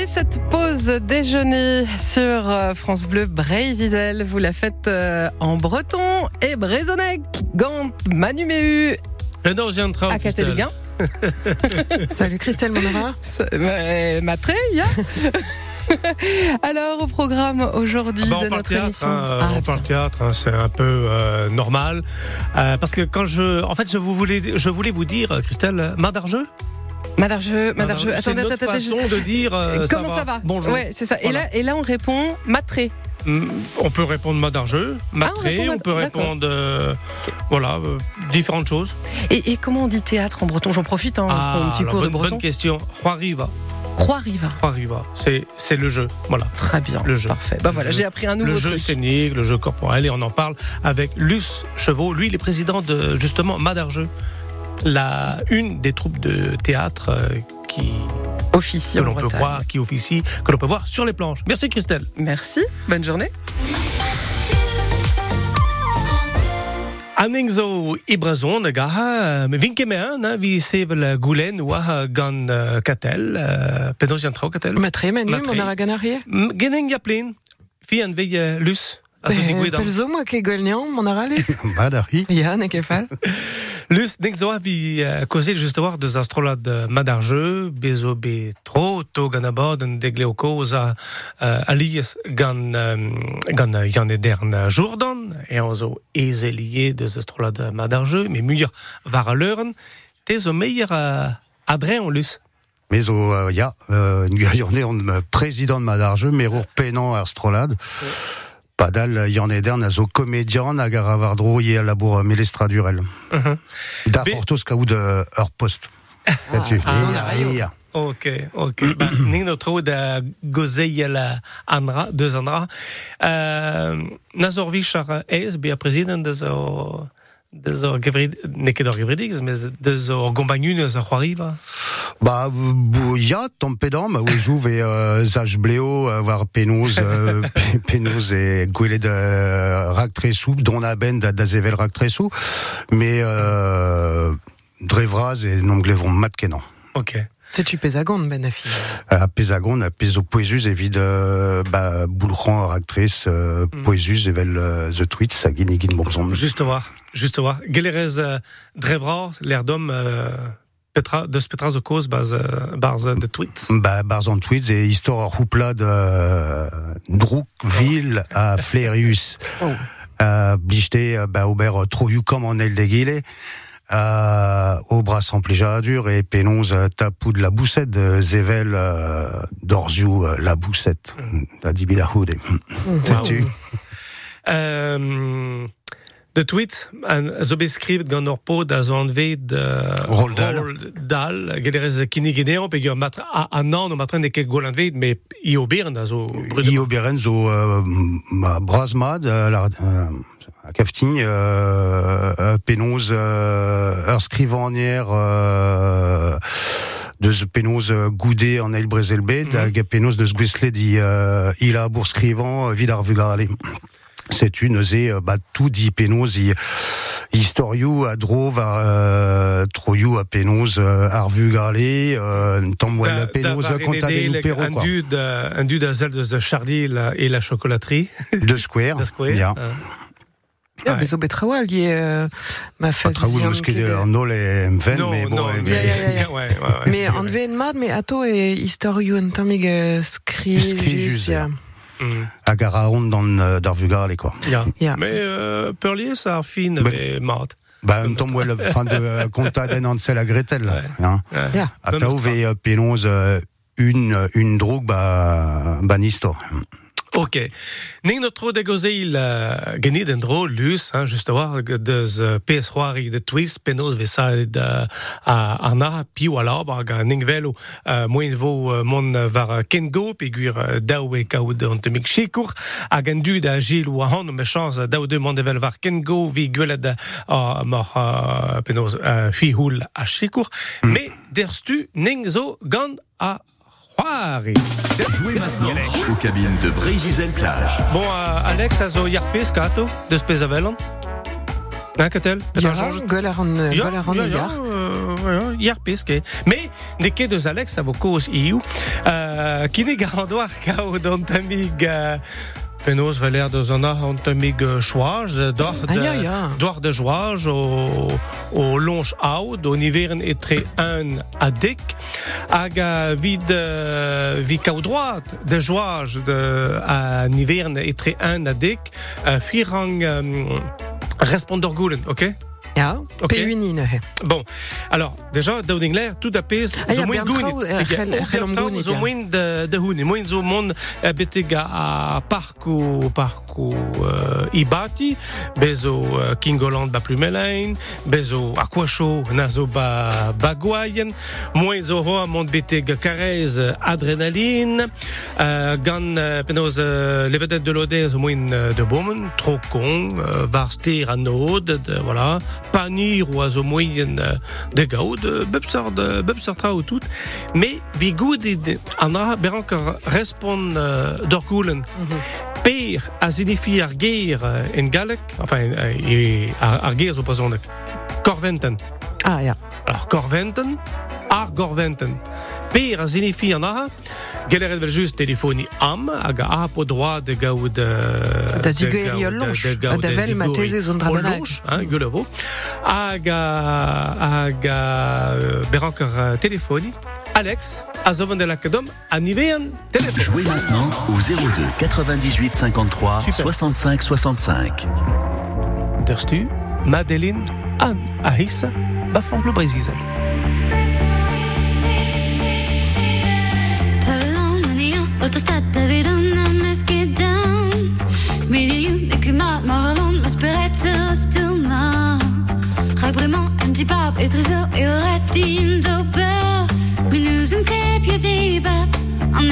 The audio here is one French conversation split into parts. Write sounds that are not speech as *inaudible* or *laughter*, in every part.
Et cette pause déjeuner sur euh, France Bleu Brésil, vous la faites euh, en breton et brésonnec, Gant, Manuméu, Non, j'ai un train. à Cataluguin. *laughs* Salut Christelle Monara. Matré, ya. *laughs* Alors, au programme aujourd'hui Ah bah, de notre théâtre, émission. hein, Ah, on parle théâtre, hein, c'est un peu euh, normal. Euh, parce que quand je, en fait, je vous voulais, je voulais vous dire, Christelle. Madarjeux, Madarjeux. C'est Attendez, notre attendez, attendez, façon de dire. euh, Comment ça va Bonjour. Ouais, c'est ça. Et, là, et là, on répond Matré. Mm, On peut répondre Madarjeux, Matré, répond on peut répondre, euh, voilà, euh, différentes choses. Et, et comment on dit théâtre en breton? J'en profite, hein, je prends un petit alors, cours de breton. bonne question. Roiriva, Croix-Riva. Roiriva, c'est c'est le jeu, voilà. Très bien. Le jeu. Parfait. Bah Le voilà, jeu. j'ai appris un nouveau le jeu truc. scénique, le jeu corporel, et on en parle avec Luce Chevaux. Lui, il est président de justement Madarjeux, la une des troupes de théâtre euh, qui Officier que l'on peut voir, qui officie, que l'on peut voir sur les planches. Merci Christelle. Merci. Bonne journée. Anning zo ibrazon gaha, me vinke me an, hein, vi sevel goulen wa gan euh, katel, euh, penos yan trao katel. Matre Manu Matre. Monara Ganarie. M- Geneng ya plin, fi an euh, lus, a zo digouedam. Pelzo moi ke golnian Monara Lus. *laughs* Madari. Ya ne kefal. *laughs* Lus, nek zo a vi euh, kozel just war deus astrolad madarjeu, bezo be tro, to gant abord an degle o koz a euh, alias gant, euh, gant Yann Edern Jourdan, e an zo ezelie deus astrolad madarjeu, me muier var a leuren, te zo meier an. Mais au, euh, ya, euh, on président de Madarjeu, mais rour pénan ar strolad. Padal, Yann Edern, a zo comédien, a gar avardro, ye a labour euh, melestradurel. Mhm. Da Be- portos kaout ur post. Ah, Ia, ia. Ok, ok. ba, ning no tro da gozei la andra, deus andra. Euh, na zor vich ar ez, be a president deus o... Deus o gevrid... Ne ket ur gevridig, mais deus eus. Bah, ya, tom pedam, ma oue jouve e euh, zaj bleo, euh, war penoz, euh, *laughs* pe- penoz e gwelet euh, rak tresou, don a ben da, da zevel rak tresou, mais euh, drevraz e nom glevon mat kenan. Ok. C'est tu pesagon ben afi. A pezagon, a pezo poezus evit euh, ba, boulchan ar actrice euh, Mm. poezus evel euh, the tweets a gin egin bonzon. Juste voir, juste voir. Gelerez uh, drevra, l'air d'homme, euh, petra, deus petra zo koz baz, uh, barz de tweets. Ba, barz an tweets e histoire ar houplad euh, Droukville a Flerius. Oh. Euh, blichte, euh, ba, ober euh, troiou kom an el de gile. Euh, au bras en dur et penonz euh, tapou de la boussette euh, d'Orziou euh, la boussette. Da dibilahoude. *laughs* Sais-tu Euh, de tweets, an, zo beskrivet gant ur pod a zo anvet uh, Roald Dahl. Dahl, gelerez kinnig genean, pe matra, a, an an o matren de ket gol anvet, me i oberen da zo Berenzo euh, ma Brasmad euh, la, euh, Caftigny euh, euh, Pénose euh, ur skrivanière euh, de ce Pénose euh, goudé en El Brezelbed Mhm. mm dit euh, a euh, vugale c'est une zé euh, bah, tout dit Pénose i historiou a drov a euh, troiou a Pénose euh, ar vugale euh, tamwell Da- a conta varenede, de Perro un quoi dud, un dud a zel de Charlie la, et la chocolaterie. de Square *laughs* Da square. ya. Uh, Ya Ouais. bezo betrawal euh, ma phase. traoù de musket en nol et mven, mais bon, non, ouais, *laughs* ouais, ouais. Mais an ven mad, mais ato e historiou en tamig euh, skri Mm. à Garaon dans euh, d'Arvugal, quoi. Ja. Ja. Mais euh, Perlier, ça a fin, Mais- mais mat. Bah, un temps, le *laughs* fin de euh, den Ansel à Gretel, là, Ouais. hein. Ja. À Tao, histoire. ve pénose, euh, une, une drogue, bah, bah, histoire. Ok. Ning no tro de gozeil uh, genid en dro lus, hein, just war deus uh, PS c'hoari de twist, penos ve saed uh, a arna, pi a ala, ga ning velo uh, moen vo uh, mon var kengo, pe guir uh, daou e kaout an temik chekour, hag an du da gil ou ahan, me chans daou de mon devel var kengo, vi gwelet uh, mor uh, penos uh, fi houl a chekour, mm. me derstu ning zo gant a c'hoari. Jouez maintenant aux cabines de Brésil Plage. Bon, euh, Alex, a zo yarpe skato, a velon Hein, pesque. Mais, ne ket deus Alex a vo koz iou, euh, kine garandoar kao d'an tamig, euh, penaos valer deus an ar an tamig chouaj, d'or de, d'or de chouaj o, o longe aoud, o niveren etre un a dek, hag a vid, kao droat de chouaj de, a niveren etre un a dek, respondor goulen, ok? Ja, Ok. P-Unin, he. Bon, alors, déjà, daouding l'air, tout pez, Ah, zo ja, moin Bertrand, gounit. eh, Zo ja. moin de, houni. Moin zo mon eh, beteg a parkou, parkou uh, ibati, bezo uh, Kingoland ba plumelein, bezo aquacho na zo ba bagwaien, moin zo ho a mont beteg karez euh, adrenaline, uh, gant uh, penoz uh, levedet de lode zo moin uh, de bomen, trokon, uh, var ster a nod, de, voilà, panir ou a zo moien uh, de gaoud, uh, bepsar, de, bepsar trao tout, mais vi goud ed an a berankar respon uh, d'or goulen. Per a ar en galek, enfin, ar, ar ger zo pazonek, korventen. Ah, ja. Alors, korventen, ar gorventen. Per a signifi an aha, geleret vel just telefoni am, hag a ha po droit de gaoud... Uh, Da zigeri ol lonch. gaoud Da vel ma teze zon dra o bennak. lonch, hein, gulevo. Hag a, hag a berankar uh, telefoni, Alex, a zo vant de la kadom, a nivean telefon. Jouez maintenant au 02 98 53 Super. 65 65. Derstu, Madeline, Anne, Ahissa, ba Franck le Brésil. Palomania, autostrada Ragbrement, Antipap, et Trésor, et Oratine, Doper Minus un en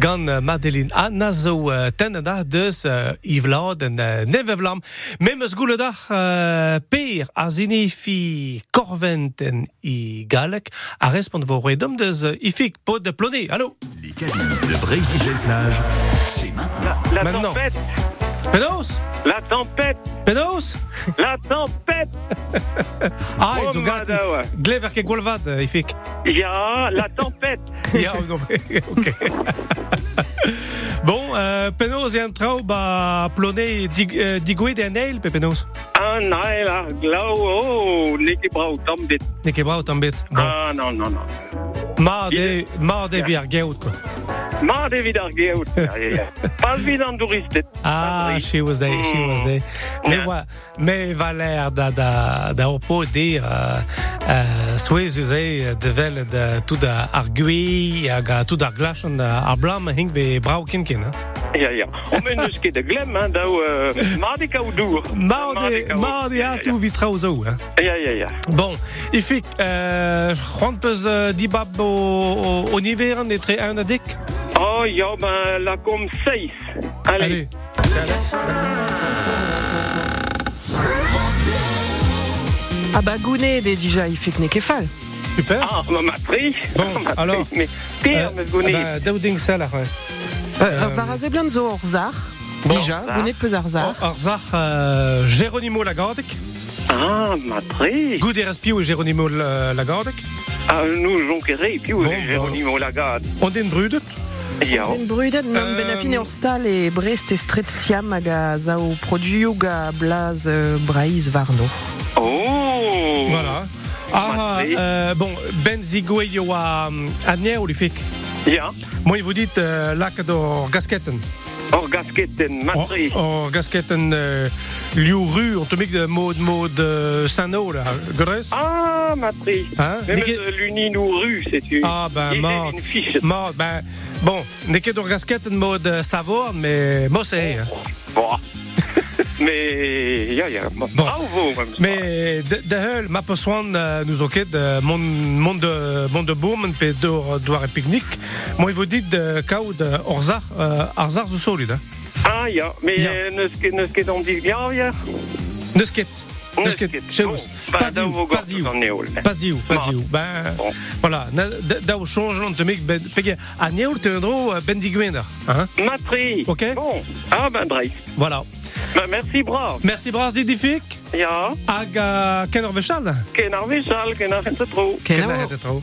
gant uh, Madeline a na zo uh, ten da deus i vlad en uh, neve vlam. Me meus goule da uh, per a zinifi korventen i galek a respond vo redom deus ifik pod de ploné. Allo, Les cabines de Brésil-Plage, c'est maintenant. La Maintenant. tempête penos, La tempête penos. La tempête *laughs* Ah, Oh, ils ont madawa. Glever ke gwalvad, ifik. Ja, la tempête *laughs* Ja, *laughs* ok. bon, euh, penos e an trao ba ploné dig, uh, digouet en eil, pe penos. Ah, nej, la glau Oh, Nicky Brau, tempête Ne ke brao tambet. Bon. Ah, non, non, non Ma de, ma de vi ar geout, quoi. Ma ja. *laughs* Pas vid an douristet Ah, she was there, she was there. Mm. Me Yeah. wa, me valer da, da, da opo dir, uh, uh, souez uze de vel de tout da ar gui, hag tout ar glachan ar blam hing ve brao kinkin, hein. Ja, ja. Om dus de glem, hein, dau uh, Ma de kau dour Ma de, ma de a tout vi trao zo, hein. Ja, ja, ja Bon, ifik, uh, c'hoant peus uh, dibab o, o, niveren e tre a dik? Oh, ja, ben, la kom 6 Allez, Ah bah gounet des déjà il fait que super. Ah, ma matri Bon, *laughs* alors, Mais, Pierre, Euh, me gounet. bah, Salah, ouais. Euh, Barazé blanzo orzar? Bon. Déjà, gounet peut arzar. Ar zar euh, Geronimo Lagardic, Ah, matri Goud Erespio et Geronimo La- Lagardic, Ah, nous, jonqueré, puis vous, Bon, Geronimo Lagarde on brudet, Ja, En brudet non Euh, benafine orstal et Brest et Stretiam aga zao produiu ga blaz euh, braiz varno. oh voilà. Ah, euh, bon, Ben Zigoueyo a Adnier ou l'ifik. Ja, Moi, vous dites euh, lac d'or gasketten. or gasketten, matri Or gasketten euh, liuru, on te met de mode mode euh, Sano, là, Gores. Ah, matri Hein? Même de l'Uninou-Rue, c'est une... Ah, ben, mort. Mort, ben, bon, n'est que d'or gasketten mode euh, Savor, mais moi, c'est. hein. Bon. Mais, ja, ja, Bon. bravo. Mais de, hel, ma persoan uh, nous oket de mon monde de boom pe door doar e pique-nique. Moi vous dites de kaou de orzar arzar zo solide. Ah, ja, mais eh, neus ket- neus ket an dit ja, ja. Neus ket. Neus ket. bah, Pas da vo pas gort an neol. Pas diou, pas Bon. diou. Ben, voilà. Da, o changeant te mek ben, pege a neol te ndro uh, ben digwender. Hein? Matri. Ok. Bon. Ah, ben, Dreis. Voilà. Ben, merci, bravo. Merci bras didifik. Ja, Hag uh, ken ur vechal. ken ar vechal, ken ar fente tro. Ken Kenao. a het tro.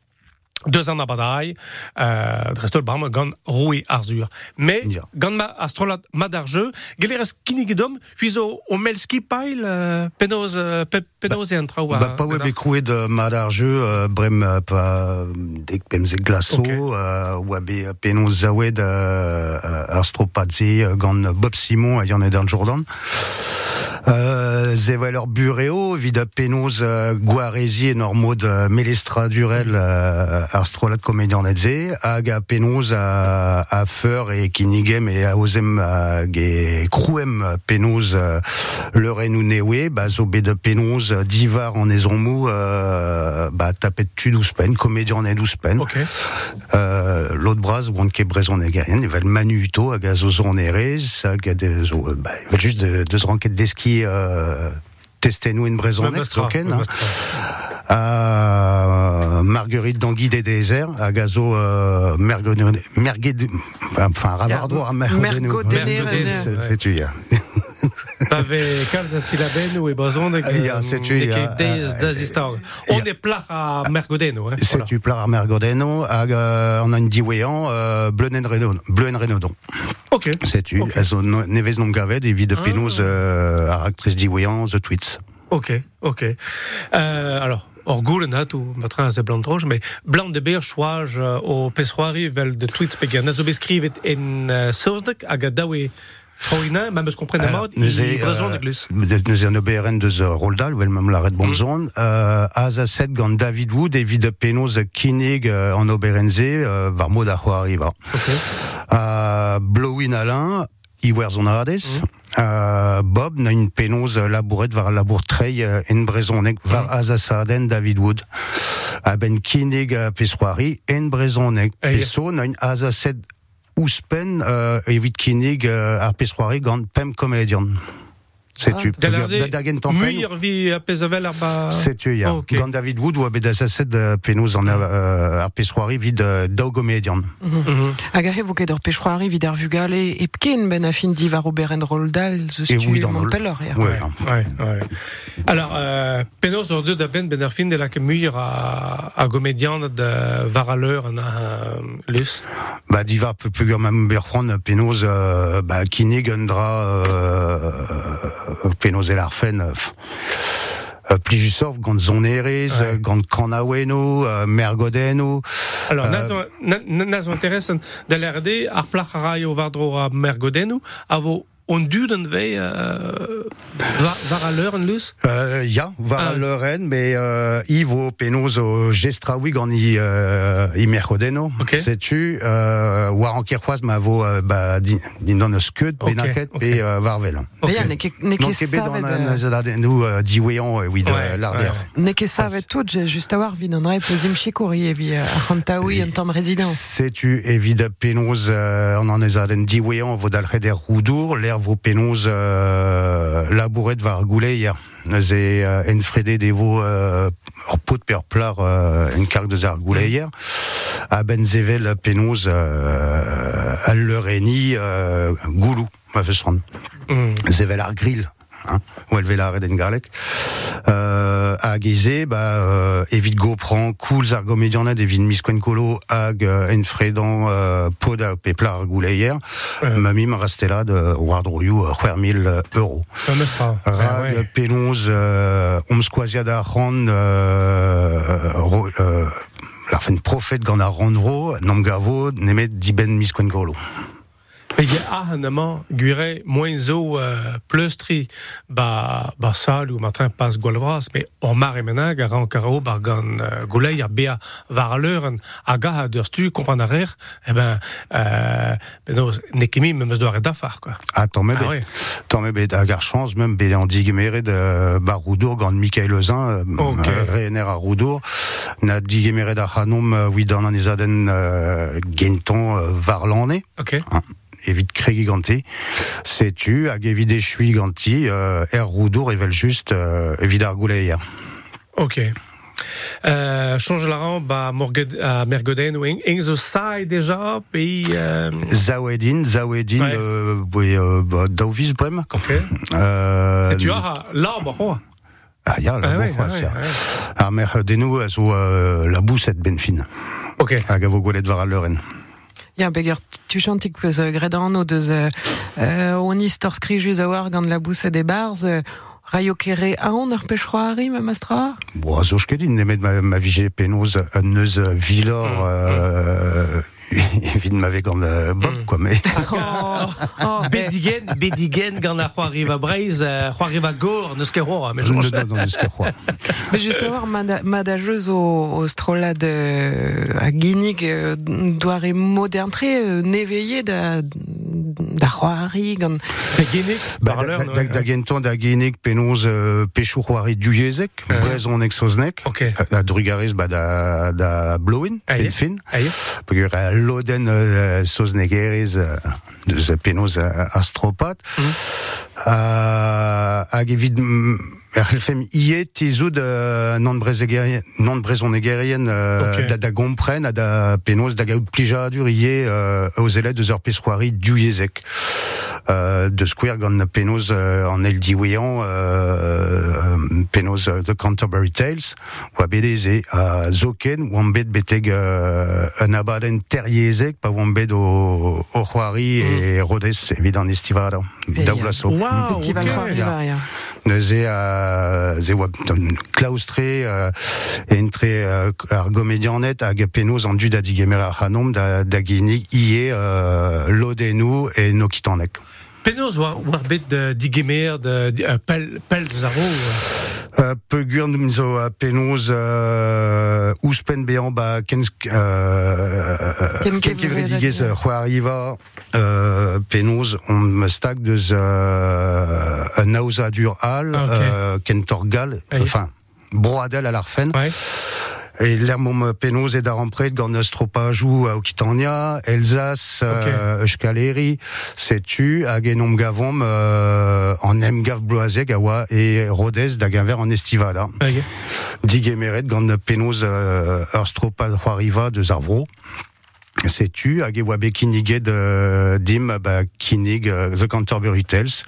Deux ans abadai, euh, drestol bram gant roue arzur. Mais, Ja. gant ma astrolat madarjeu, geleres kinigedom, puis au, au melski pail, euh, penoz, euh, pe, penoz e an traoù. Bah, pas web écroué de madarjeu, euh, brem, euh, pas, dek pemze glaso, Ok. euh, wabe penos zawed, euh, euh, astropadze, euh, gant Bob Simon, a yann ed Jordan. Euh, zevaler bureo, vida penos euh, guarezi et normod euh, melestra durel euh, astrolat comédien netze, hag a penos a, a feur et kinigem et a osem a ge crouem penos euh, le renou newe, bah zo de euh, divar en ezonmou, euh, bah tapet tu douze pen, comédien net douze pen. Ok. Euh, l'autre bras, on est brezon égarien, il va le manuto, à gazozon erez, à gade, zo, euh, bah, il va juste de, deux ranquettes d'eski, euh, tester nous une brezon Me à Marguerite d'Anguille des déserts, à Gazo, euh, Mergued, enfin, ouais. c'est tu, ya. T'avais calza silaben ou e bazon de setu, ja, des euh, des histoires. On à Mergodeno, hein. C'est voilà. tu plat à Mergodeno, à, euh, on a une diwéan, euh, Bleu en Renaudon, Bleu en Renaudon. Ok. C'est tu, Ok. elles ont nevez non gaved, et vide Ah. penos, euh, à actrice diwéan, The Tweets. Ok, ok. Euh, alors, or goulenat ou matra ze blant roche, mais blant de beer chouage euh, au pesroari vel de tweets pegar. Nazo beskrivet en uh, sauznek hag a dawe Troina, ma meus mat, nous i e, brezon euh, de glus. Nous en OBRN deus Roldal, wel même la red bon zone. Euh, az a set gant David Wood evit penaos kinig uh, an OBRNZ, uh, var mod a c'hoari va. Ok. Euh, Blowin Alain, Iwer Zonarades. Euh, Bob n'a une pénose labouret var labour trei euh, en brezonek var azasaden David Wood. A ben kinig a pesroari en brezonek. Peso n'a une azaset ouspen euh, evit kinig euh, ar pesroari gant pem komedian. Sais-tu? Galarde, Dagen tampeigne. muir vi a pezavel ar ba... Sais-tu, ya. Gant David Wood ou a bet azaset euh, penaos an euh, ar pesroari vid euh, daugomedian. Mhm. Hag a vo ket ur pechroari vid ar vugale e pken ben a fin divar o beren roldal zeus Et tu oui, dans mont le- peller ya. Ouais. Ouais, ouais. Alors, euh, penaos ur deud a ben ben ar fin de la ke muir a, a gomedian de varaleur an a lus. Bah, diva peu plus euh, bah, Kinig, Undra, euh, Larfen, euh, euh, Plijusov, Gant Zonerez, Ouais. Gant Kranaweno, euh, Mergodeno, Alors, Euh, nazo, na, na- nazo interessen da l'RD, ar plach a rai o vardro a mergodennou, a vo on duden vei euh, var, var a l'heure en lus euh, ya, va Ah. à Lorraine, mais, euh, Ivo, Penos, au Gestraoui, Gant i, euh, i sais-tu, euh, war en Kirchoise, ma vo, euh, bah, din, din don Benaket, ok. pe, euh, Varvel. Me ya, ne ket ne Donc, ket ebe dans savet... un, euh, un, nous, euh, diwean, oui, de Ouais, ouais. Ne ket savet tout, j'ai juste a war vid an rae pozim chikouri e vi ar c'hantaoui an tamm rezidans. Sais-tu penaos euh, on en est à den diwean vo dal roudour l'air vo penaos euh, labouret var gouleier Neus e euh, de ur pot per plar euh, en karg deus ar gouleier a ben zevel penaos euh, al leureni euh, goulou ma Mm. zevel ar grill hein, ou elle la red en galek euh, hag eze ba euh, evit gopran koulz ar gomedianad evit miskwen kolo hag euh, en fredan euh, pod a pepla ar gouleier Ouais. ma mim restela de war droioù euh, 4000 euro Un mestra. rag ouais. penons euh, om skoaziad ar euh, ro, euh, la fin profet gant ar randro nom gavo nemet diben miskwen il y a ahanama, guire, moins zo, euh, plustri, ba, ba sal ou matrin pas golvras, mais on mar et menag, a ran karao bargan euh, goulei, a bea var a l'heure, a ga a stu, eh ben, euh, ben no, nekemi, me meus doare d'afar, quoi. Ah, tant me Ah bet. ouais. Tant me bet. Hag ar chance, même bet an digemeret de bar Roudour, gant Michael Lezin, euh, Ok. euh, Roudour. Na digemeret ar hanom, euh, oui, dans an ezaden euh, gentan euh, var l'année. Ok. Evit kregi ganti. Sais-tu, hag evit echui ganti, euh, er Roudour, evel juste, euh, evit ar gouleier. Ok. Euh, change la rang, ba, morged, à Mergoden, ou eng zo sai déjà, pays, euh, Zawedin, Zawedin, Ouais. euh, oui, euh, bah, Dauvis, brem. ok. Euh, Et tu as l'arbre, quoi. Ah, ya, la Ah ouais, ah ouais, ouais. Ar mer denou, a zo, euh, la bousset ben fin. Ok. Hag a vo gwelet var leuren. Ya, beger, tu chantik peus euh, gredan o deus euh, euh, on istor skrijus a war gant la bousse des bars, euh, raio kere aon ur pechroari, ma mastra? Bo, zo skedin, nemet ma, ma vije penoz un neus vilor, Mm, euh, evit ma veg an euh, bob, Mm. quoi, mais... *laughs* Oh, oh, eh, *laughs* Bedigen, Bedigen, gant a c'hoariva breiz, euh, c'hoariva gor, neus ket c'hoar, mais je pense non, neus ket c'hoar. Mais juste avoir madageuse au, au strolad euh, à Guinig euh, doare moderntre euh, da da c'hoari gant Ba, da, da, da da genek penoz euh, pechou c'hoari duyezek, Ouais. brezon ek soznek, Ok. a, a drugarez ba da, da pen fin, Aïe. peogwir a loden euh, soznek erez euh, deus penoz euh, astropat, euh, hag evit mm, c'hellfem ie tezout euh, non brezegerien, non brezon euh, Ok. da, da gompren a da penoz da gaout plijadur ie euh, aux élèves de. Euh, de square gant penoz euh, an el diwean euh, euh, The Canterbury Tales oa bedez e a zoken beteg euh, un abaden pa o, o c'hoari Et, Wow, festival c'hoari Neuze a ze oa euh, entre euh, ar gomedianet hag penaos an dud a digemer ar da, da ginig ie euh, lodenou e nokitanek. Penaos war, war bet de digemer, de, de, uh, pel, pel de zaro. Euh, peu gurn zo a penaos euh, ouspen bean ba ken euh, Ken euh, penaos on me stag deus euh, un naouza dur al Ah, euh, ken torgal enfin broadel à l'arfen Ouais. Et l'hermom penaos et d'arampred gant eus tropajou a Occitania, Elsace, euh, Euskaleri, setu, hag enom gavom euh, en emgav bloazeg a oa e Rodez da gaver en estivada. Ok. Digemeret gant penaos euh, ur stropa c'hoariva de Zarvro. Setu, e bet kiniget euh, dim ba kinig euh, The Canterbury Tales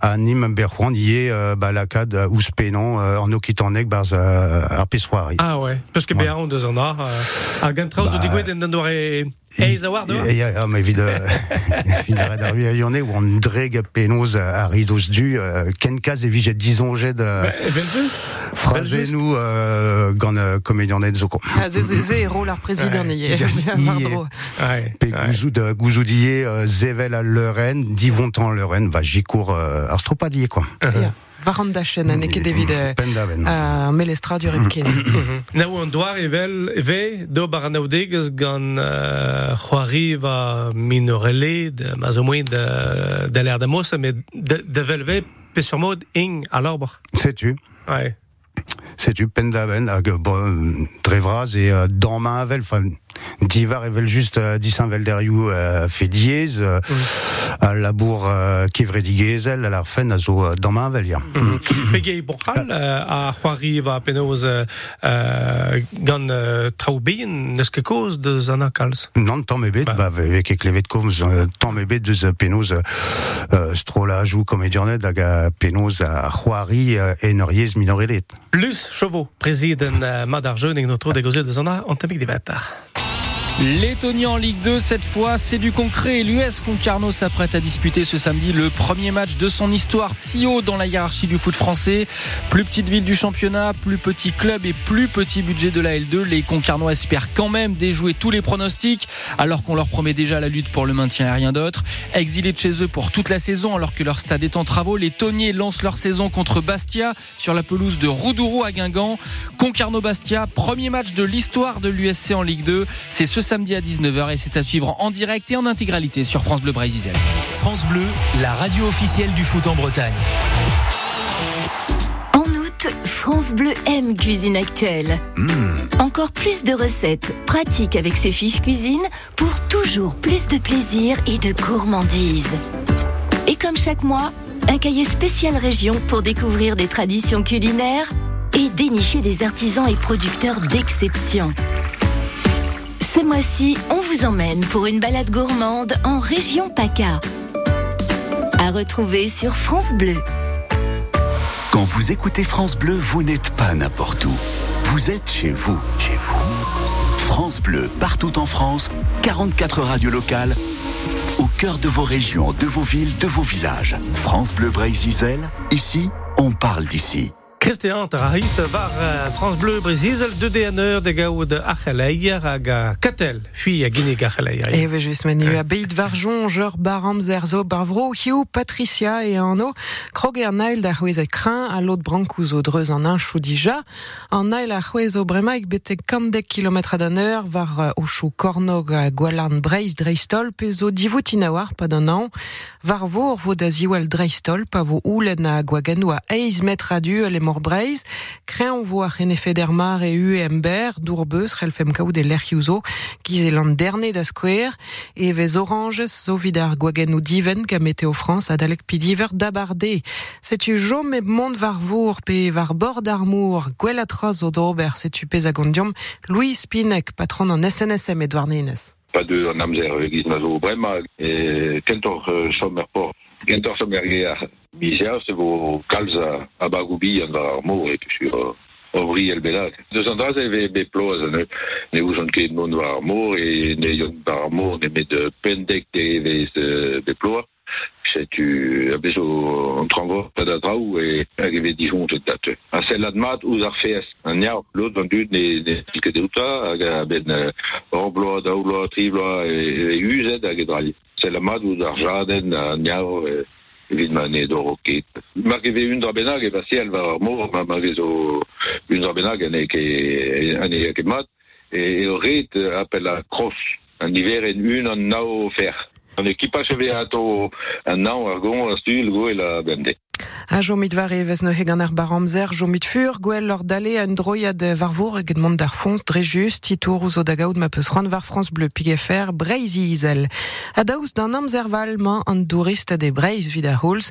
a nim berc'hoant ie euh, ba lakad euh, ouspenan euh, en Occitanek barz euh, ar pessoari. Ah ouais, parce que bien on deux en a. Ar gantraoz o digouet en doare eiz a war de Ja, ja, ma evit evit a ar a yone ou an dreg penaos a ridos du euh, ken kaz evit jet dizonjet Bah, euh, frazenou euh, gant euh, komedianet zoko. Ah, ze, ze, ze ero l'ar président ie. Ouais. Pe *laughs* ouais. gouzout euh, zevel a leuren, divontan leuren, va jikour euh, ar stropadier quoi. Ja. Varant da chen, an eket evit euh, a melestra du Ripkin. *coughs* Naou an doar evel eve do bar an naudegez gant uh, c'hoari va minorele de ma zo moin de, de l'air de mossa, mais de, de velve pe sur mod ing a l'arbor. Sais-tu? Ouais. Sais-tu pen daven hag euh, drevraz et euh, dans ma avel, enfin divar evel juste euh, disinvel derriou euh, fait dièse euh, a labour euh, kevredigezel a l'arfen a zo euh, dans ma avel ya. Pegei borchal uh, a c'hoari va gant uh, traoubien neus ket koz de zana kalz. Non, tant mebet, Bah. bah, avec eklevet komz, euh, tant euh, strolajou komedionet hag a penoz a c'hoari euh, en ur yez minorelet. Lus Chauveau, président uh, Madar Jeune et notre dégozel de zana an tamik de vetar. Lettonie en Ligue 2, cette fois, c'est du concret. L'US Concarneau s'apprête à disputer ce samedi le premier match de son histoire si haut dans la hiérarchie du foot français. Plus petite ville du championnat, plus petit club et plus petit budget de la L2. Les Concarneaux espèrent quand même déjouer tous les pronostics alors qu'on leur promet déjà la lutte pour le maintien et rien d'autre. Exilés de chez eux pour toute la saison alors que leur stade est en travaux, les Tonniers lancent leur saison contre Bastia sur la pelouse de Roudourou à Guingamp. Concarneau-Bastia, premier match de l'histoire de l'USC en Ligue 2. C'est ce samedi à 19h et c'est à suivre en direct et en intégralité sur France Bleu Brésil. France Bleu, la radio officielle du foot en Bretagne. En août, France Bleu aime Cuisine Actuelle. Encore plus de recettes pratiques avec ses fiches cuisine pour toujours plus de plaisir et de gourmandise. Et comme chaque mois, un cahier spécial région pour découvrir des traditions culinaires et dénicher des artisans et producteurs d'exception. Ce mois-ci, on vous emmène pour une balade gourmande en région PACA. À retrouver sur France Bleu. Quand vous écoutez France Bleu, vous n'êtes pas n'importe où. Vous êtes chez vous. Chez vous. France Bleu, partout en France, 44 radios locales, au cœur de vos régions, de vos villes, de vos villages. France Bleu Brésil, ici, on parle d'ici. Christian Tarahis var uh, France Bleu Brésil, de DNR de gao de Acheleier hag a Katel, fi a Guinée Acheleier. Eve just menu a beit varjon, jeur baram zerzo barvro, hiu Patricia e anno, krog er nail da c'hwez e krin a lot brankouz o dreuz an un chou dija, an nail a c'hwez o bremaik bete kandek kilometre d'an eur var euh, o chou kornog a gwalarn breiz dreistol pe zo divoutin a war pa d'un an, var vor vo da ziwal dreistol pa vo oulen a gwaganou a eiz metre a du le mor breiz, kren on vo a rene federmar e u ember, dourbeus, relfem kaout e lerc'hiouzo, giz lan derne da skwer, e vez oranges zo vid ar gwagenou diven ga Météo France a dalek pidiver dabarde. Setu jom e mont var vour pe var d'armour, gwell atroz o d'ober setu pez a gondiom, Louis Spinek, patron an SNSM Edouard Nenes. pas de en amzer giz ma zo brema e kentor euh, sommer kentor sommer se vo kalz a, a bagoubi an var ar mor e sur uh, ovri el belat. Deus an draz eve be ploaz ne, ne ouz an ket mon war ar mor e ne ar mor ne met de de be ploa. c'est tu abes zo an tranvo da draou e ageve Dijon et dat. A sel ad mat ouz ar fes an yav lot an dud ne tilke deuta hag a ben euh, orblo, e, e uzet hag e drali. Sel ad mat ouz ar jaden an yav e, evit ma ne do roket. Mar eve un dra benag e vasi el var ar mor ma ma vezo un dra benag an e ke an e ke mat e, o ret appel a cross an hiver en un an nao fer. An ekipa cheve ato an nao ar gon ar stul go e la. A jo mit var evez no hegan ar baramzer, jo mit fur, gwell lor dale an droiad varvour eget mont d'ar fons titour ouzo da gaout ma peus ran var France Bleu pigefer, breizi izel. A daouz d'an amzer valman an dourist de breiz vid a holz,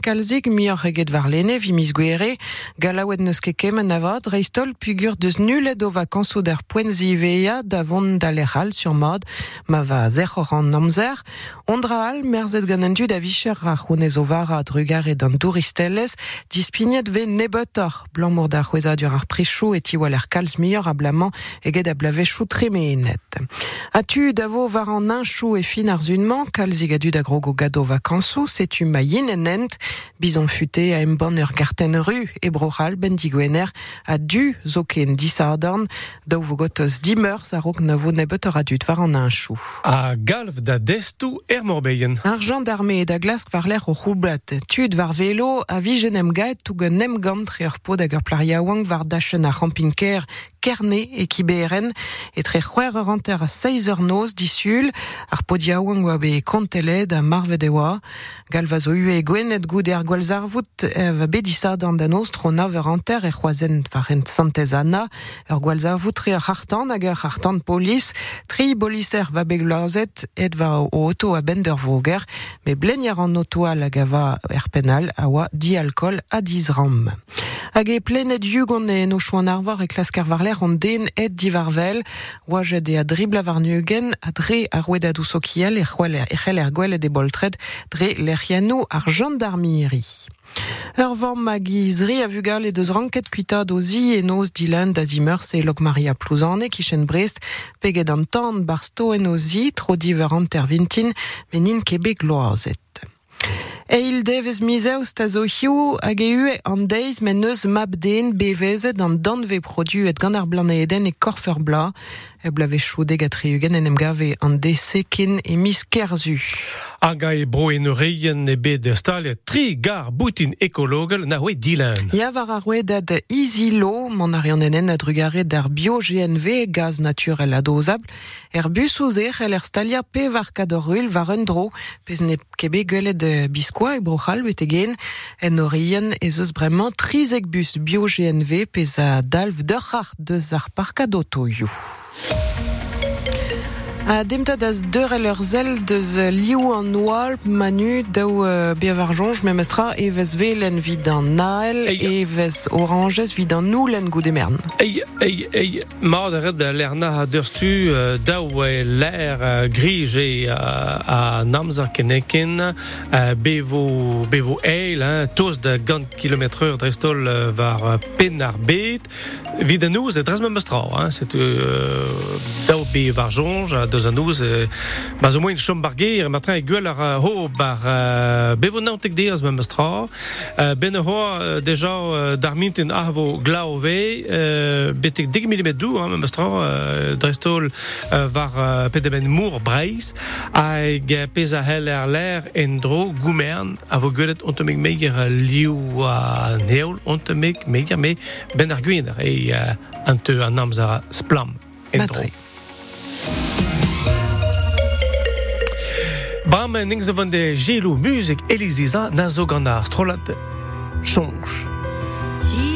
kalzig mi or eget var lene vi mis gwere, galaouet neus ket kemen avad, reistol pugur deus nulet d'ar poenzi veia da da sur mod, ma va zer an amzer, ondra al merzet gant an dud a vicher a c'hounez o vara drugar d'an touristelles, dispignet ve nebetor, blanc mor da c'hweza dur ar prechou et ti waler kalz mior a blaman eget a blavechou tremenet. A tu davo var an un chou e fin ar zunman, kalzig a dud a grogo gado vakansou, setu ma yin en ent, bizon futé a em ban ur garten ru, e brochal ben digwener a du zo ken disardorn, daou dimeurs a rog na vo nebetor a dud var an un chou. A galv da destou er morbeien. Ar gendarme da glask var l'er o c'houlblat. Tud var velo a vijen em gaet tout gant nem gant tre ur pod hag ur plariaouank war dachen a rampinker kiberen et tre c'hwer ur anter a 6 ur noz disul ar podia wang oa be konteled a marvet e oa gal va zo ue gwenet gout er gwalzarvout e va be disad an da noz tro nav ur anter e c'hoazen var en santez ana ur gwalzarvout hartan hag hartan polis tri boliser va be glazet et va o auto a bender voger me blennier an auto hag a va er a oa di alcool a 10 ram. Hag e plenet yugon e no chouan arvar e klaskar var l'er an den et divarvel, oa jet e a dribla var nugen a dre a roued a douso kiel e e c'hel er gwell e boltred dre l'erianou ar gendarmiri. Ur vamm ma gizri a vugal e deus ranket kuita dozi e noz dilan da zimer se lok Maria Plouzane kichen Brest peget an tan barsto en ozi tro diver an tervintin menin kebe gloazet. Eil devez mizeoust a zo hiu hag e an deiz men eus map den bevezet an danve produet gant ar blanedenn e korfer bla. E blave choudeg a triugen en gave an desekin e mis kerzu. Aga e bro en reien e bet de stalet tri gar boutin ekologel na oe dilan. Ya var ar dat Isilo, mon arian enen a drugare d'ar bio-GNV, gaz naturel adosable, er bus ouzer el er stalia pe var kadorul var un dro, pez ne kebe guelet de biskoa e brochal bet egen, en orien ez eus bremañ trizek bus bio-GNV pez a dalv d'ur ar deus ar Yeah. A demta das deur el ur zel deus uh, liou an oal manu daou uh, beavarjonj memestra evez velen vid an nael evez oranges vid an noulen goude mern. Ei, ei, ei, mat a red lerna a deurstu uh, daou e l'air grige a namza keneken bevo, bevo eil, hein, tos de gant kilometreur drestol var pen ar bet, vid an ouz e dres me mestra, c'est uh, daou be var jonj a deus an ouz, ma zo moin chom barger, matra e gwell ar ho bar bevo naontek deaz me mestra, ben ho deja uh, dar mintin ahvo glau ve, uh, betek 10 mm dou, me mestra, drestol var pedemen mour breiz, hag pez a hel er l'air en dro goumern, a vo gwelet ontomik meger uh, liou a neol, ontomik meger me ben ar gwiner, e an teu an amzer splam en dro. Bam zo van de gelou muzik Elisiza na zo gant ar strolat chonj.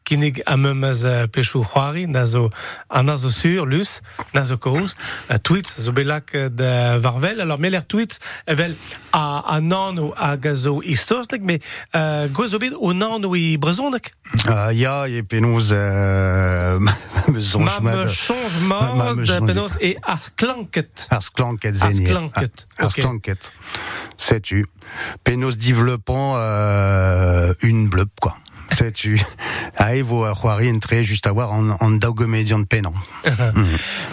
ato kinig a meumez uh, pechou c'hoari, na zo, an a zo sur, lus, na zo koz, uh, tweets, zo belak uh, de varvel, alors meler tweets, evel a, a nan o a gazo istosnek, me uh, goz bet o nan o i brezonek. Uh, ya, e penoz euh, *laughs* Ma me chanj mat, penoz, e ars klanket. Ars klanket zenye. Ars klanket, Ars ok. klanket. Sais-tu Penos développant euh, une bleup, quoi. Aïe, vo a c'hoari entré juste à voir en, en daugomedian *laughs* de penan.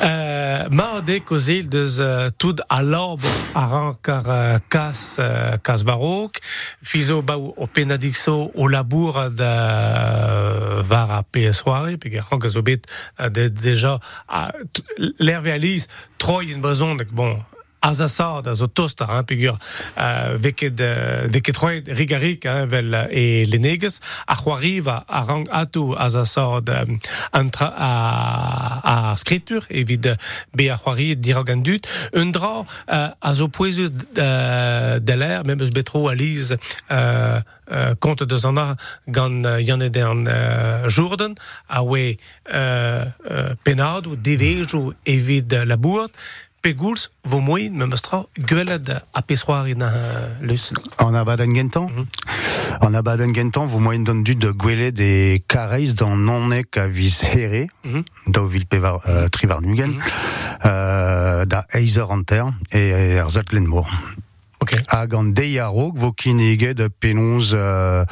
Euh, ma de kozil deus uh, tout a lorb a ran kar uh, kas, uh, kas barok, fizo ba o penadixo o labour da var a PS soare, pe ran ka zo bet de, deja a troi brezon, dek bon, az a sad, az o tost ar pegur uh, veket, veket troet rigarik hein, vel e leneges a c'hoariva a rang atou az a sad um, an tra, a, a skritur evit be a c'hoari dirag an dut un dra a zo poezus de l'air même eus betro a liz uh, uh, kont deus an ar gant yannet an Jourdan a oe uh, uh, penadou, devezhou evit labourt peguls vo moin me mestra gwelet a pesroar in uh, lus. En abaden gentan En abaden gentan, vous moyen don du de gwele des kareiz nonek a vis here, Mhm. da vil pevar euh, trivarnugen, euh, da eizer anter et er zatlenmour. Ok. Hag an deiarog vo kineget penons euh,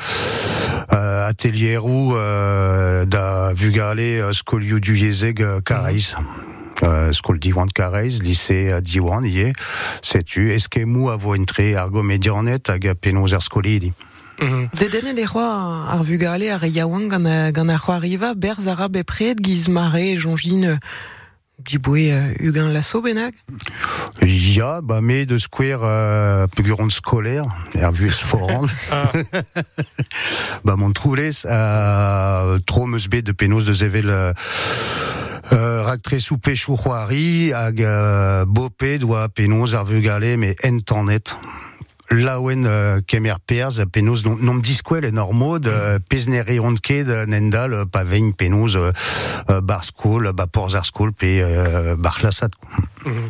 euh, atelierou euh, da vugale euh, skolioù du yezeg euh, kareiz. Euh, skol diwan kareiz, lycée euh, diwan ie, setu, eskemou a vo entre argo medianet hag a penons er skolidi. Mhm. De denne de roa ar vugale ar yaouan gant gant a c'hoar riva, berz a rab e pred, giz mare, jonjin, diboe uh, ugan lasso benag? Ja, ba me de square euh, peguron scolaire, er vues forand. *laughs* *laughs* ba mon troules euh, trop meus bet de penos de zevel euh, euh, ractre soupe chouroari hag euh, bopé doa penos ar vugale mais entannet. Laouen euh, kemer perz a penos non, non disquel e normaux de euh, pezneri ket de nendal euh, pa vein euh, euh, bar school, ba porz ar school pe euh, bar klassat. Mhm.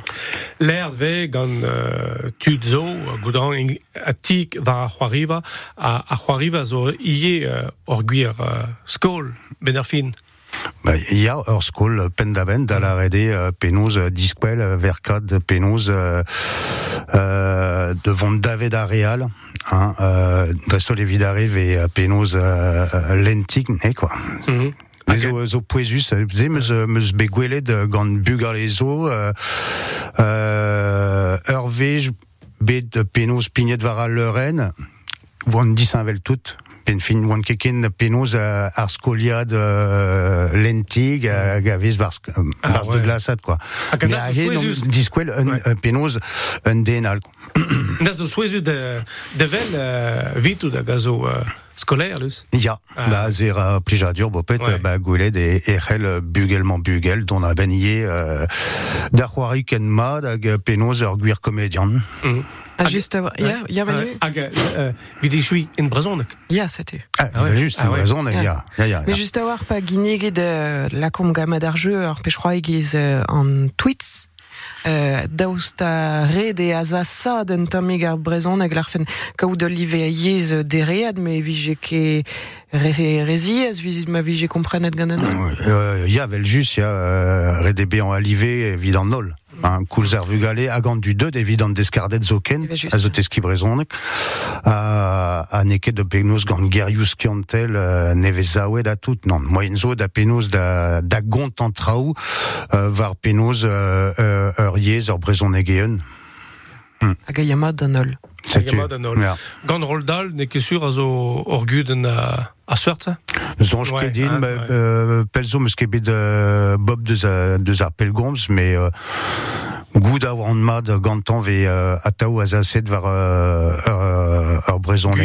L'air ve gant uh, tud zo goudan ing- a tik var a c'hoariva a, a c'hoariva zo ie uh, uh, skol ben ar fin. Bah, il y a hors school pendaben da la rede euh, penaos euh, disquel euh, vercad penaos euh, euh, devant David Areal hein, euh, dresto les vidare ve euh, penaos euh, euh, lentik ne quoi Mhm. Les zo, zo poezus, ze meus, meus begwelet gant bugar les zo, euh, euh, vej bet penaos pignet var a leuren, oan disinvel tout, pen fin oan keken penaos euh, ar skoliad euh, lentig, euh, gavez Ah, de glaçat, quoi. Ha a he, non, un, Ouais. un un denal. Das do souezu de, de vel uh, vitu da gazo uh, skolaer lus. Ya, Ah. bopet, Ouais. e, bugelman bugel, don a ben ie, euh, da c'hoari ken ma, hag penaos ur gwir komedian. A just a, ya, ya venu Hag uh, vide chui in brezonek. Ya, setu. Ah, Ah juste, Ah Ah. ya, ya, ya. Mais ya. juste a war pa gineget de la kom gama d'ar jeu ar pechroa egiz uh, an tweets euh, red e sa den tamig ar brezon hag l'arfen kaout de live a yez deread me vije ke re, rezi ez vi, ma vije komprenet gant an Euh, ya, vel ya, euh, redebe en nol. Hein, koulzer vugale, agant du évident descardet zoken, Eh ben, juste. a zo teski brezonek, a, a neket de penaos gant gerius kiantel, euh, neve zaouet da tout, non, moyen zo da penaos da, da gont an traoù, euh, var penaos euh, euh, ur yez ur brezonegeun. hag a yamad an ol. Setu. Hag a mat an ol. Ya. Gant roldal ne ket sur a zo or guden a, a suert Zonj Ouais, ket din, ah, ma- ouais. euh, pelzo meus ket bet euh, Bob deus a, deus ar pelgomz, mais gout a oan mad gantan ve euh, ataou a zaset var euh, ur, brezon.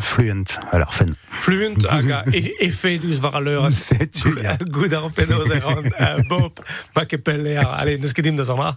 Fluent, a l'ar fen. Fluent hag a efe dus var a leur Setu, ya. Goud ar penaos er an uh, bop ma ket pel. Allez, neus ket dim da.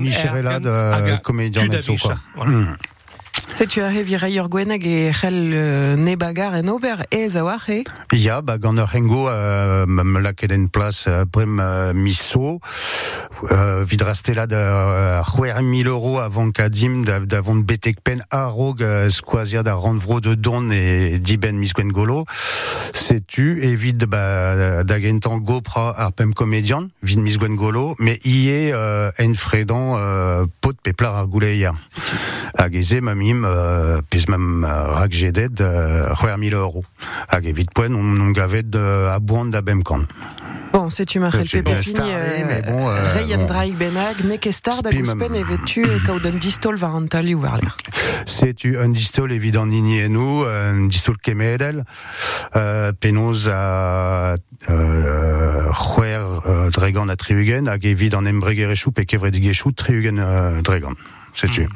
Micherella de comédien mezzo, quoi. Voilà. Setu a he viraiur gwenag e c'hell euh, ne bagar en ober ez a war he Ya, ba gant ur hengo euh, la ket en plas euh, brem euh, miso, euh, vid rastela de euh, c'hwer mil euro avant kadim da, da vont betek pen arog euh, skoazia da randvro de don e diben miskwen golo. Setu, evit ba, da gentan gopra ar pem komedian, vid miskwen golo, me ie euh, en fredan euh, pot peplar ar gouleia. Hag eze ma mim, euh, pez mam euh, rak jedet euh, c'hwer mil euro. Hag evit poen on, gavet euh, a boan da bem kan. Bon, C'est staré, mais bon, euh, Reien bon. draig benag, ne ket star da gouspen mam- e vetu kaout an distol var an tali war l'air. C'est tu un distol évident nini et nous, un distol kemedel, euh, penaos a euh, c'hwer euh, dregan a triugen, hag evit an embregerechou pe kevred gechou triugen euh, dregan. C'est tu.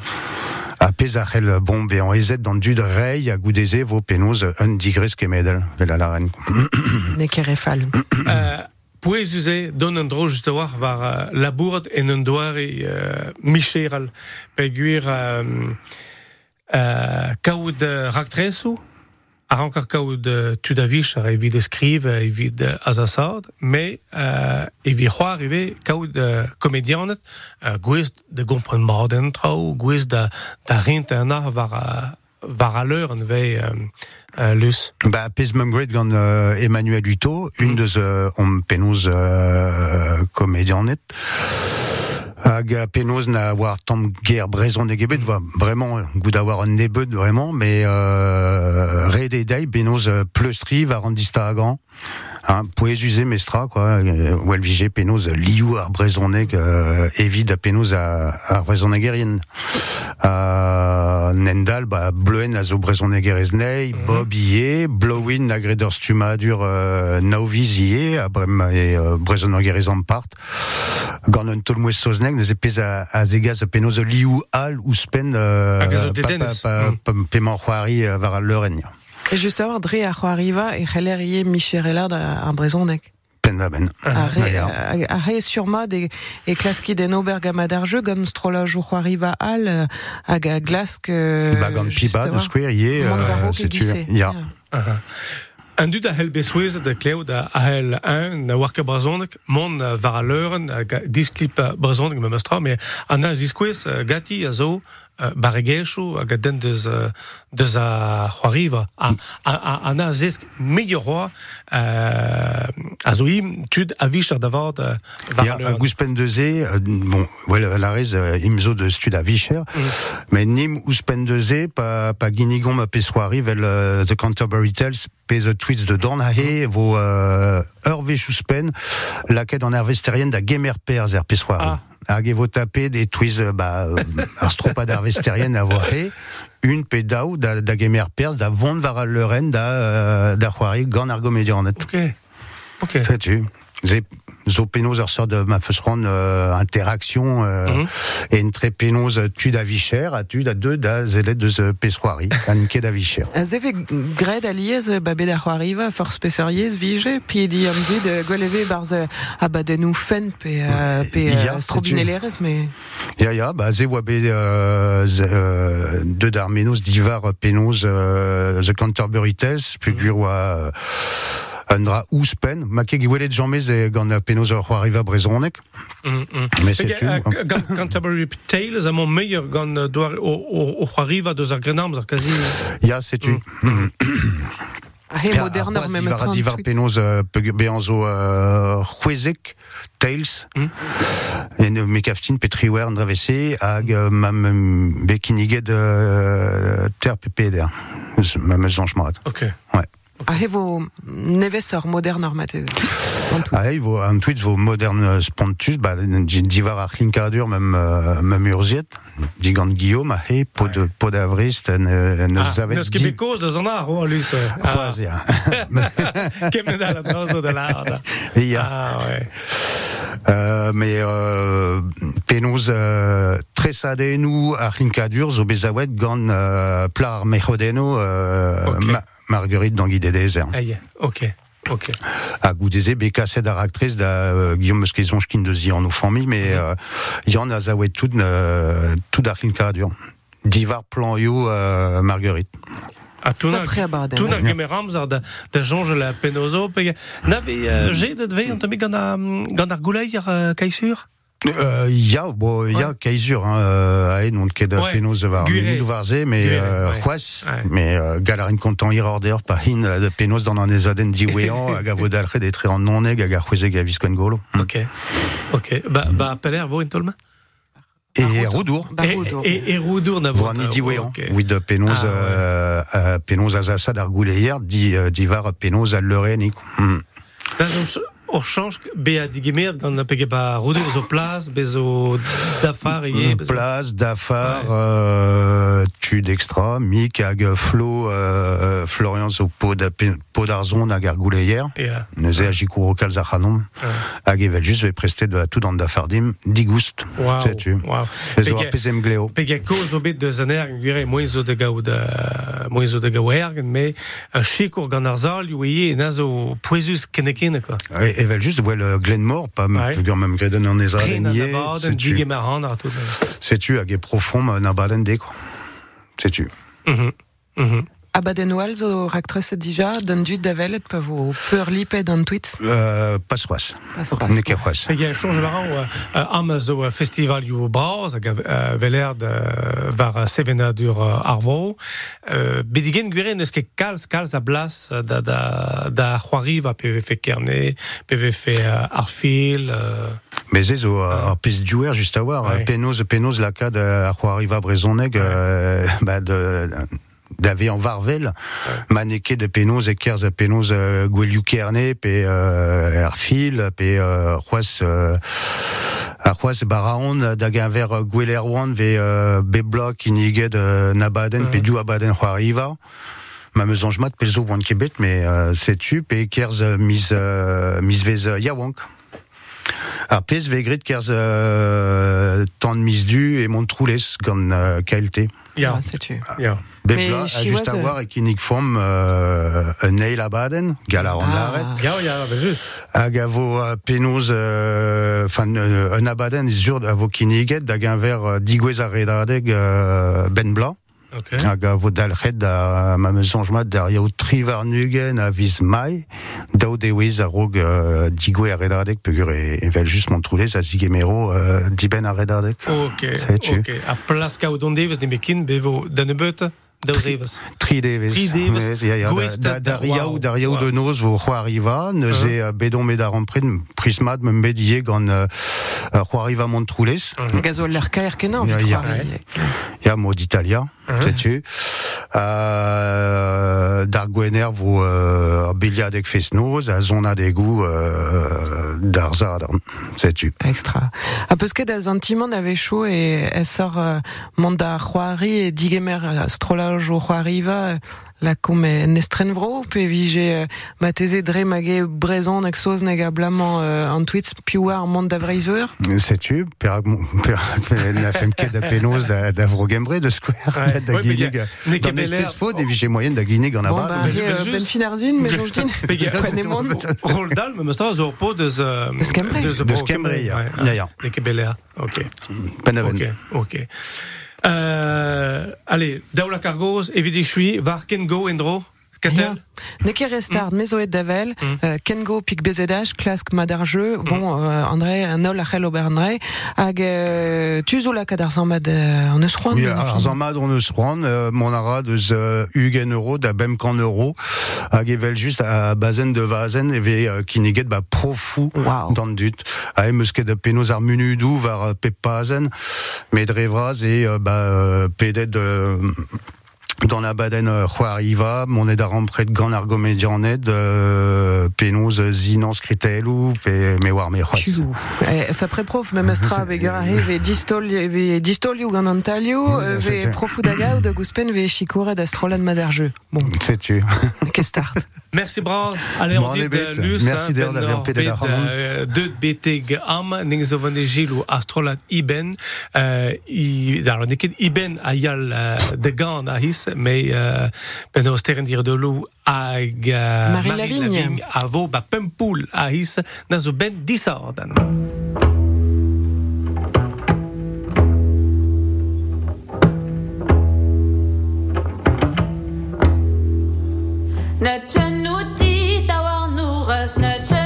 A pez a c'hell bombe en ezet dans dud rei a goudeze vo penaos un digres kemedel, vel a la reine. Ne kerefal. Euh, Pouez uze don un dro just war var uh, labourd en un doare uh, micheral peguir euh, uh, kaout a rankar kaout uh, tudavich ar evit eskriv evit uh, azasad me uh, evit c'hoar eve kaout uh, komedianet uh, gwez de gompren marden trao gwez da, da rint an ar var, uh, var a l'heure an vei um, uh, lus. Ba, pez mem gret gant euh, Emmanuel Hutto, une deus euh, om penoz euh, komedianet. Hag a penoz na war tam ger brezon egebet, va vraiment gout d'avoir un nebet vraiment, mais euh, red e dei penoz euh, pleustri var an distagan. Hein, poez uze mestra, quoi, euh, wel vije penoz liou ar brezoneg euh, evit a penoz a, a brezoneg erien. Euh, Nendal, bah, bleuen a zo brezoneg erez nei, Bob ie, Blowin na greder stumadur euh, naoviz ie, a brem e euh, brezoneg erez an part. Sozneg, neuze pez a, a zegaz a penoz liou al ou spen euh, Hag a zo pa, dedenez. pa, pa, pa, pement c'hoari euh, var al leuren. Et juste avoir dre a c'hoariva e c'heller ie Michelelard ar brezonek. Pen da ben. A- re surmad e, e klaski den obergama d'ar jeu gant strolaj o c'hoariva al euh, hag a glask... euh, Bah, gant just piba, avoir. de square, ie, Mont euh, Varro c'est tu. gise. Ya. Un dud a hel besouez de kleo da a hel un na warka brazonek mon var a leuren a ga- disklip uh, brazonek me mestra mais an a ziskwez gati a zo a ga den deus, deus a c'hoariva a, a, a, an a zesk meilleur roi a zo im tud a vich ar davard var Ya, a gouspen euh, bon, well, la rez, euh, imzo de stud a vicher, mais nim ouspen deze, pa, pa ginigon ma pessoari vel euh, The Canterbury Tales, pe The Tweets de Dornahe, vo euh, ur ouspen, laket an ervesterien da gemer perz er pessoari. Ah. Hag e vo tape des tweets, euh, ba, euh, ar stropa d'ervesterien a vo he, un pe daou da, da gemer perz, da vont var al leuren da, da c'hoari gant ar gomedianet. Ok. Ok. Zo penaos ar sort de ma feusran euh, interaction euh, Mhm. et une très penaos tu da vicher a tu da deux da zelet de ze pesroari *laughs* an ket da vicher. A zeve gred a liez euh, ba bet ar c'hoariva for spesoriez vije, pi di am dit euh, gweleve barz euh, a badenou fen pe, euh, pe euh, strobinelerez, mais... Ya ya ba ze oa bet euh, euh, deux d'armenos divar penaos euh, the Canterbury Tales puis Mhm. gur oa euh, un dra ouspen. Ma ket gwelet jamez e gant a penaos ar c'hoariva brezonek Mm, mm. mais c'est tu Canterbury Tales a mon meilleur gant uh, doar o, c'hoariva deus ar grenarmz ar kazi. ya c'est tu. He ar me c'hoaz mestran. divar penaos euh, pe beanzo euh, c'hwezek Tales Mm. en euh, me kaftin petriwer an dravese hag euh, mam euh, bekiniget euh, ter pepeder anch mat Ok. A he vo nevesor modernor mate. ah il vo un tweet vo modern euh, spontus ba di- divar ar klinkadur même euh, même urziet digant Guillaume a he pod avrist zavet euh. Ah, Quasi, hein. Kemen da la drazo de. *laughs* Ah, ouais. Euh, mais euh, euh, tresadennou ar linkadur zo bezaouet gant euh, plar ar mechodeno euh, Ok. ma, Marguerite dans Guide des déserts. Aïe, ok, ok. A goudeze be kaset ar actrice da euh, Guillaume Mesquezon kin de zi an o famille, mais euh, yann a zaouet tout, euh, tout ar linkadur. Divar plan yo euh, Marguerite. A tuna, Sapre a baden. tuna gemeramz ar da, da jonge la penozo, pege, na ve uh, jet de ve an temi gant ar, gant ar kaisur? Euh, ya, bon, ya kaizur, hein, euh, a en ket Ouais. minut varze, mais Gure, euh, ouais. Ouais. mais euh, galarin kontant ir order, pa hin euh, de penaos dans an ezaden diwean, hag *laughs* a vodalc'het etre an noneg golo. Ok, ok. Ba, ba peler vo in tolma? Et Roudour. Et, na diwean, oui de penaos, Ah, ouais. euh, euh, penaos a zasad ar gouleier, di, euh, divar penaos a leurenik. Hmm. Da au change be a digemer gant pege ba roder zo plas bez o dafar e Place, Dafar, euh, Tud Extra, Mick, Hag, Flo, euh, Florian, zo pod, pod arzon, hag ar gouleier. Ja. Neuze a jikouro kalz ar c'hanom. Hag evel just ve prester de tout an dafardim, digoust. Wow, Sais-tu. wow. Ez o Pege- ar pezem gleo. Pege ko zo bet deus an erg gwire moe zo de gao de moe zo de gao ergen me un chikour gant ar zal yo eye na zo poezus kenekene quoi. E- Evel just, well, Glenmore, pas Ouais. même greden an ezra Kren an lennier, abad, un sais-tu. digemer an ar tout. Sais-tu, hag e profond na baden de, quoi. Sais-tu. Mhm. Mhm. Abadenwal zo raktres dija, d'un dud davelet pa vo peur. Euh, pas. Ne ket c'hoaz. Pege a euh, am zo euh, festival yo braz hag a veler de var sevena dur arvo. Bedigen gwire neus ket kalz kalz a blas euh, da da da c'hoariv a PVF Kerne, PVF Arfil. Mais ez o ar pez diouer just a war. Penoz, penoz lakad brezoneg de d'ave an varvel, maneke de penoz e kerz a penoz euh, gwelioù kerne, pe euh, ar fil, pe euh, c'hoaz euh, ar c'hoaz baraon da gaver gweler oan ve euh, be blok euh, nabaden, pe diou abaden c'hoariva. Ma meuzanj mat pel zo oan kebet, mais euh, setu, pe kerz euh, mis, euh, mis vez euh, yaouank. Ar pez ve grit kerz euh, tan mis du e mont troulez gant euh, KLT. ja. Ah, sais-tu. ja. Bebla, a chiouaz, just a euh, war e kinnig form euh, un neil a baden, gal a ran Ah. laret. Ja, ja, ben just. Hag a vo euh, penoz, euh, enfin, euh, un abaden is sur a vo kinniget, hag un ver euh, digwez a redadeg euh, ben bla. Ok. Hag a vo dalc'het da ma meuzanj mat der yaout trivar nugen a viz mai, daou dewez a rog euh, digwe a redadeg, pegur e, e vel just mont troulez a zigemero euh, diben a redadeg. Ok, ok. A plaska o don devez ne mekin bevo dan evez. Tri devez. Tri devez. Mais, ya, ya, Gwez da, da- da, da- riaou, wow. da riaou Wow. de noz vo c'hoariva, neuze uh bedon med ar ampred, prismad me bedie gant uh, c'hoariva mont troulez. Gazo l'er kaer kenan. Ya, mod Italia, sais-tu. Euh, dar gwener vo euh, beliadeg fes noz, a zona degou euh, dar zad, sais-tu. Extra. A peus ket a zantimant ave chaud e sor euh, mont da c'hoari e digemer euh, c'hoariva euh, la kom e nestren vro pe euh, ma teze dre mage brezon nag soz nag a blamant euh, an tweets piou ar mont da vreizeur. Sais-tu, perak mo- *laughs* perak na fem ket da penaos da, da vrogembre de square, Ouais. da Ouais, mais ginig, y a- n'est dans qu'à Bel Air. estes fo, des vije moyen da abad. ba ben, re ben, euh, juste- ben fin ar zun, mais Prenne mont. Roldal, me meustra zo po deus... euh, Deus Kembre. deus Deus Kembre, ya. Ya, ya. Ne ket beler. Ok. Penaven. Ok, ok. Euh, allez, daoula cargoz, evidi chui, var ken go endro, katel Ne ket restart, mm. mezo et davel, Mm. euh, Kengo pik bezedaj, klask madar jeu, bon, euh, André, un ol a c'hell ober André, hag euh, tu zo la kadar zamad euh, an eus c'hoant, Oui, en ar fin. zammad on eus c'hoant, euh, mon ara deus euh, ugen euro, da bem kan euro, hag evel just a bazen de vazen, eve euh, kiniget ba profou Wow. dan dut. A em eus ket da penaos ar munudou var euh, pep pazen, met revraz e ba pedet dans la baden euh, c'hoariva, mon ed ar ampret gant ar gomedianet, euh, euh, zinan skritelou, pe me war me c'hoaz. Tchou. Eh, sa preprof, même estra, ve gar ahe, ve distol, ve distolioù gant an talioù, euh, c'est ve sûr. profou da gaou, da gouspen, ve chikouret astrolan madar jeu. Bon, Sais-tu. *laughs* ket start. *laughs* Merci Braz. Allez, on dit lus. Merci d'ailleurs d'avoir pédé la ramon. Deux BT am, ning zo van de gil ou astrolat iben. Euh, alors, iben a yal euh, mais euh, ben o steren dir de lou hag euh, Marie Lavigne. a vo ba pempoul a his, na zo ben disardan. Nutchenuti tawarnuras, nutchenuti